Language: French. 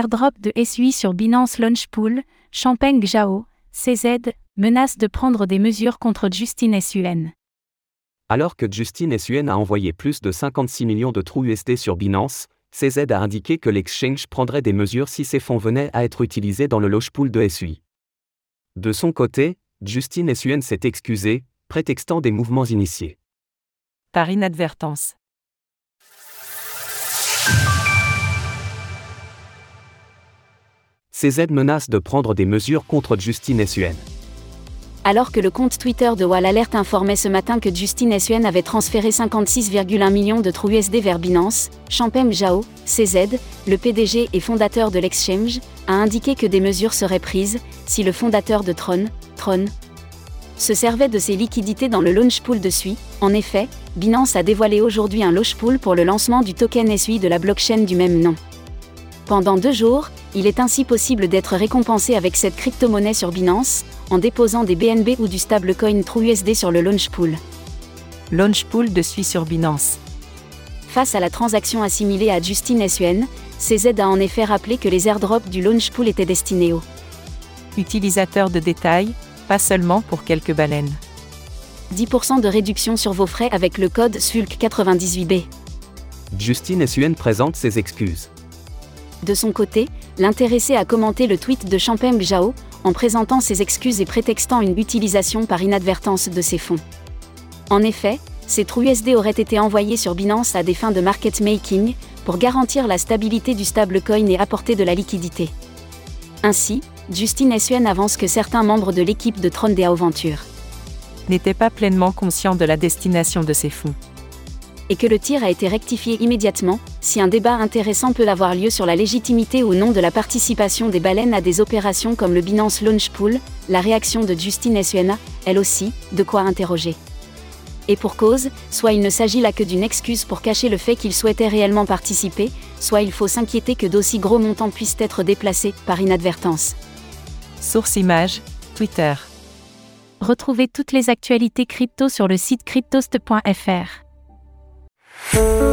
Airdrop de SUI sur Binance Launchpool, Champagne Zhao, CZ, menace de prendre des mesures contre Justin SUN. Alors que Justin SUN a envoyé plus de 56 millions de trous USD sur Binance, CZ a indiqué que l'exchange prendrait des mesures si ces fonds venaient à être utilisés dans le Launchpool de SUI. De son côté, Justin SUN s'est excusé, prétextant des mouvements initiés. Par inadvertance. CZ menace de prendre des mesures contre Justin SUN. Alors que le compte Twitter de Wall Alert informait ce matin que Justin SUN avait transféré 56,1 millions de trous USD vers Binance, Champem Zhao, CZ, le PDG et fondateur de l'exchange, a indiqué que des mesures seraient prises si le fondateur de Tron, Tron, se servait de ses liquidités dans le launch pool de SUI. En effet, Binance a dévoilé aujourd'hui un launch pool pour le lancement du token SUI de la blockchain du même nom. Pendant deux jours, il est ainsi possible d'être récompensé avec cette crypto-monnaie sur Binance, en déposant des BNB ou du stablecoin TrueUSD sur le Launchpool. Launchpool de suit sur Binance. Face à la transaction assimilée à Justin SUN, CZ a en effet rappelé que les airdrops du Launchpool étaient destinés aux utilisateurs de détail, pas seulement pour quelques baleines. 10% de réduction sur vos frais avec le code SULC98B. Justin SUN présente ses excuses. De son côté, l'intéressé a commenté le tweet de Champem Zhao, en présentant ses excuses et prétextant une utilisation par inadvertance de ses fonds. En effet, ces trous USD auraient été envoyés sur Binance à des fins de market making, pour garantir la stabilité du stablecoin et apporter de la liquidité. Ainsi, Justin SUN avance que certains membres de l'équipe de Tron Venture n'étaient pas pleinement conscients de la destination de ces fonds et que le tir a été rectifié immédiatement, si un débat intéressant peut avoir lieu sur la légitimité ou non de la participation des baleines à des opérations comme le Binance Launch Pool, la réaction de Justine Suena, elle aussi, de quoi interroger. Et pour cause, soit il ne s'agit là que d'une excuse pour cacher le fait qu'il souhaitait réellement participer, soit il faut s'inquiéter que d'aussi gros montants puissent être déplacés par inadvertance. Source image, Twitter. Retrouvez toutes les actualités crypto sur le site cryptost.fr. Thank you.